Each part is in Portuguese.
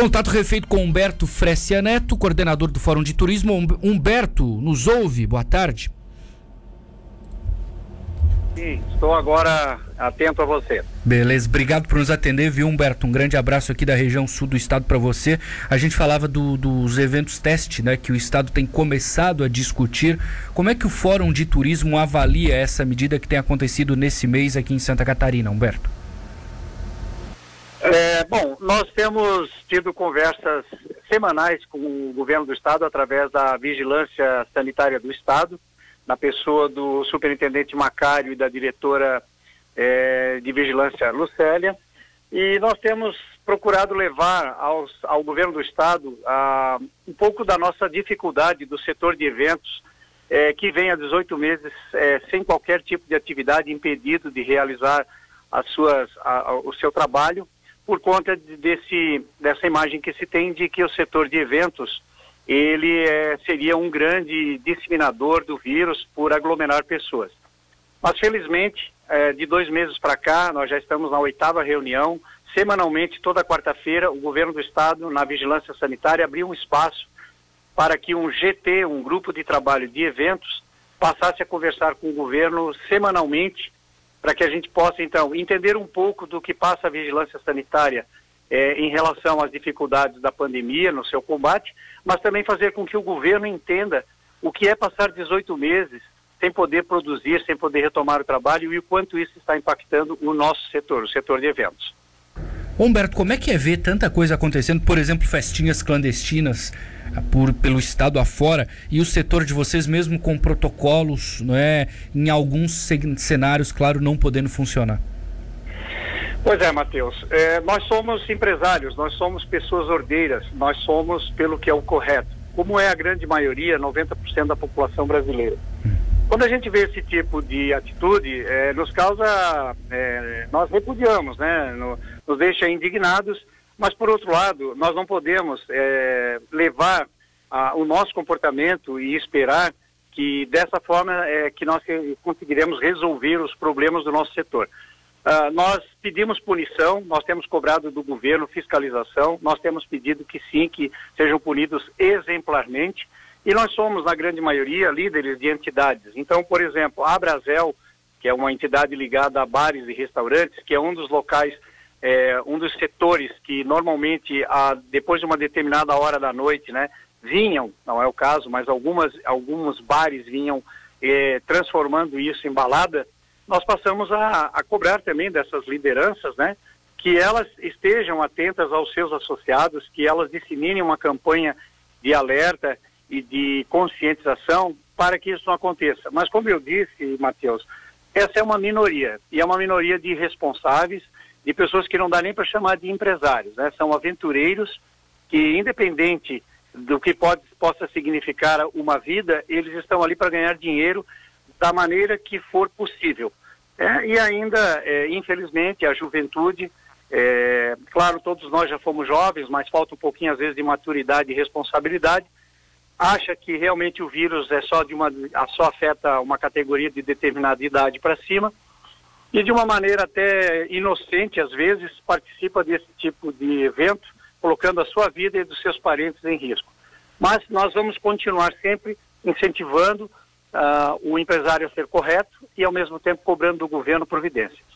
Contato refeito com Humberto Frescia Neto, coordenador do Fórum de Turismo. Humberto, nos ouve? Boa tarde. Sim, estou agora atento a você. Beleza, obrigado por nos atender, viu, Humberto? Um grande abraço aqui da região sul do estado para você. A gente falava do, dos eventos teste, né, que o estado tem começado a discutir. Como é que o Fórum de Turismo avalia essa medida que tem acontecido nesse mês aqui em Santa Catarina, Humberto? É, bom, nós temos tido conversas semanais com o governo do estado através da vigilância sanitária do estado na pessoa do superintendente Macário e da diretora é, de vigilância Lucélia. E nós temos procurado levar aos, ao governo do estado a, um pouco da nossa dificuldade do setor de eventos, é, que vem há 18 meses é, sem qualquer tipo de atividade, impedido de realizar as suas, a, a, o seu trabalho, por conta de, desse, dessa imagem que se tem de que o setor de eventos ele é, seria um grande disseminador do vírus por aglomerar pessoas. Mas, felizmente, é, de dois meses para cá, nós já estamos na oitava reunião. Semanalmente, toda quarta-feira, o governo do estado, na vigilância sanitária, abriu um espaço para que um GT, um grupo de trabalho de eventos, passasse a conversar com o governo semanalmente, para que a gente possa, então, entender um pouco do que passa a vigilância sanitária é, em relação às dificuldades da pandemia no seu combate, mas também fazer com que o governo entenda o que é passar 18 meses sem poder produzir, sem poder retomar o trabalho e o quanto isso está impactando o nosso setor, o setor de eventos. Humberto, como é que é ver tanta coisa acontecendo, por exemplo, festinhas clandestinas ah, por, pelo estado afora e o setor de vocês mesmo com protocolos, não é, em alguns cenários, claro, não podendo funcionar? Pois é, Matheus. É, nós somos empresários, nós somos pessoas ordeiras, nós somos pelo que é o correto, como é a grande maioria, 90% da população brasileira. Quando a gente vê esse tipo de atitude, é, nos causa, é, nós repudiamos, né? No, nos deixa indignados, mas por outro lado, nós não podemos é, levar a, o nosso comportamento e esperar que dessa forma é que nós conseguiremos resolver os problemas do nosso setor. Uh, nós pedimos punição, nós temos cobrado do governo fiscalização, nós temos pedido que sim, que sejam punidos exemplarmente, e nós somos, na grande maioria, líderes de entidades. Então, por exemplo, a Brasel, que é uma entidade ligada a bares e restaurantes, que é um dos locais, é, um dos setores que normalmente, a, depois de uma determinada hora da noite, né, vinham, não é o caso, mas algumas, alguns bares vinham é, transformando isso em balada, nós passamos a, a cobrar também dessas lideranças, né, que elas estejam atentas aos seus associados, que elas disseminem uma campanha de alerta e de conscientização para que isso não aconteça. Mas como eu disse, Matheus, essa é uma minoria, e é uma minoria de responsáveis, de pessoas que não dá nem para chamar de empresários, né? São aventureiros que, independente do que pode, possa significar uma vida, eles estão ali para ganhar dinheiro da maneira que for possível. É, e ainda, é, infelizmente, a juventude, é, claro, todos nós já fomos jovens, mas falta um pouquinho, às vezes, de maturidade e responsabilidade, acha que realmente o vírus é só de uma, só afeta uma categoria de determinada idade para cima, e de uma maneira até inocente, às vezes, participa desse tipo de evento, colocando a sua vida e dos seus parentes em risco. Mas nós vamos continuar sempre incentivando uh, o empresário a ser correto e, ao mesmo tempo, cobrando do governo providências.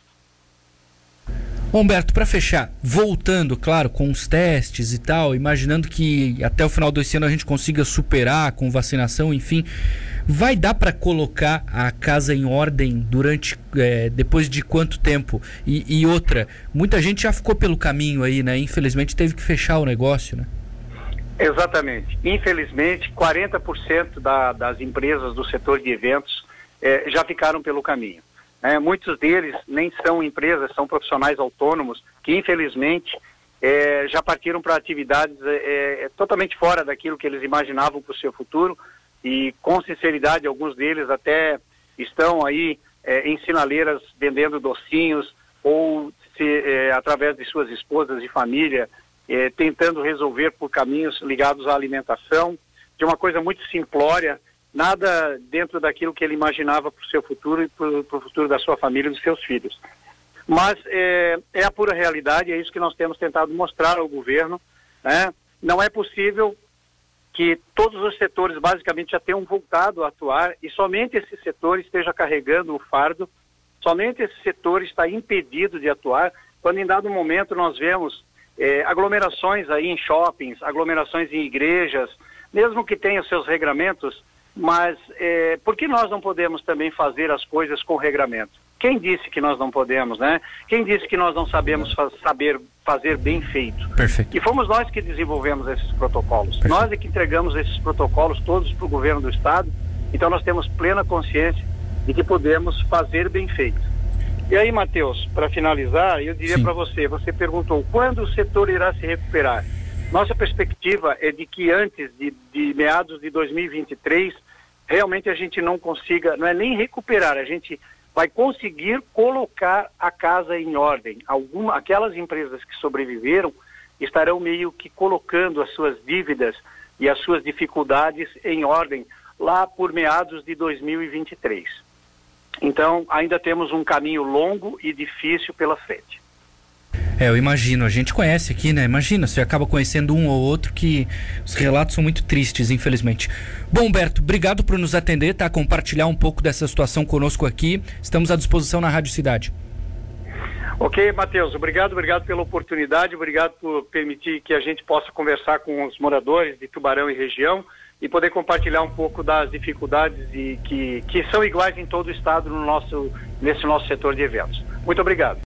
Humberto, para fechar, voltando, claro, com os testes e tal, imaginando que até o final desse ano a gente consiga superar com vacinação, enfim, vai dar para colocar a casa em ordem durante, é, depois de quanto tempo? E, e, outra, muita gente já ficou pelo caminho aí, né? Infelizmente teve que fechar o negócio, né? Exatamente. Infelizmente, 40% da, das empresas do setor de eventos eh, já ficaram pelo caminho. Eh, muitos deles nem são empresas, são profissionais autônomos que, infelizmente, eh, já partiram para atividades totalmente fora daquilo que eles imaginavam para o seu futuro. E, com sinceridade, alguns deles até estão aí em sinaleiras vendendo docinhos ou se, através de suas esposas e família é, tentando resolver por caminhos ligados à alimentação, de uma coisa muito simplória, nada dentro daquilo que ele imaginava para o seu futuro e para o futuro da sua família e dos seus filhos. Mas é, é, a pura realidade, é isso que nós temos tentado mostrar ao governo, Né? Não é possível que todos os setores basicamente já tenham voltado a atuar e somente esse setor esteja carregando o fardo, somente esse setor está impedido de atuar, quando em dado momento nós vemos é, aglomerações aí em shoppings, aglomerações em igrejas, mesmo que tenha seus regramentos, mas é, por que nós não podemos também fazer as coisas com regramento? Quem disse que nós não podemos, né? Quem disse que nós não sabemos fa saber fazer bem feito? Perfeito. E fomos nós que desenvolvemos esses protocolos. Perfeito. Nós é que entregamos esses protocolos todos para o governo do estado. Então nós temos plena consciência de que podemos fazer bem feito. E aí, Matheus, para finalizar, eu diria para você, você perguntou quando o setor irá se recuperar. Nossa perspectiva é de que antes de, de meados de 2023, realmente a gente não consiga, não é nem recuperar, a gente vai conseguir colocar a casa em ordem. Alguma, aquelas empresas que sobreviveram estarão meio que colocando as suas dívidas e as suas dificuldades em ordem lá por meados de 2023. Então, ainda temos um caminho longo e difícil pela frente. É, eu imagino, a gente conhece aqui, né? Imagina, você acaba conhecendo um ou outro que os relatos são muito tristes, infelizmente. Bom, Humberto, obrigado por nos atender, tá? Compartilhar um pouco dessa situação conosco aqui. Estamos à disposição na Rádio Cidade. Ok, Matheus, obrigado, obrigado pela oportunidade, obrigado por permitir que a gente possa conversar com os moradores de Tubarão e região e poder compartilhar um pouco das dificuldades e que, que são iguais em todo o estado no nosso, nesse nosso setor de eventos. Muito obrigado.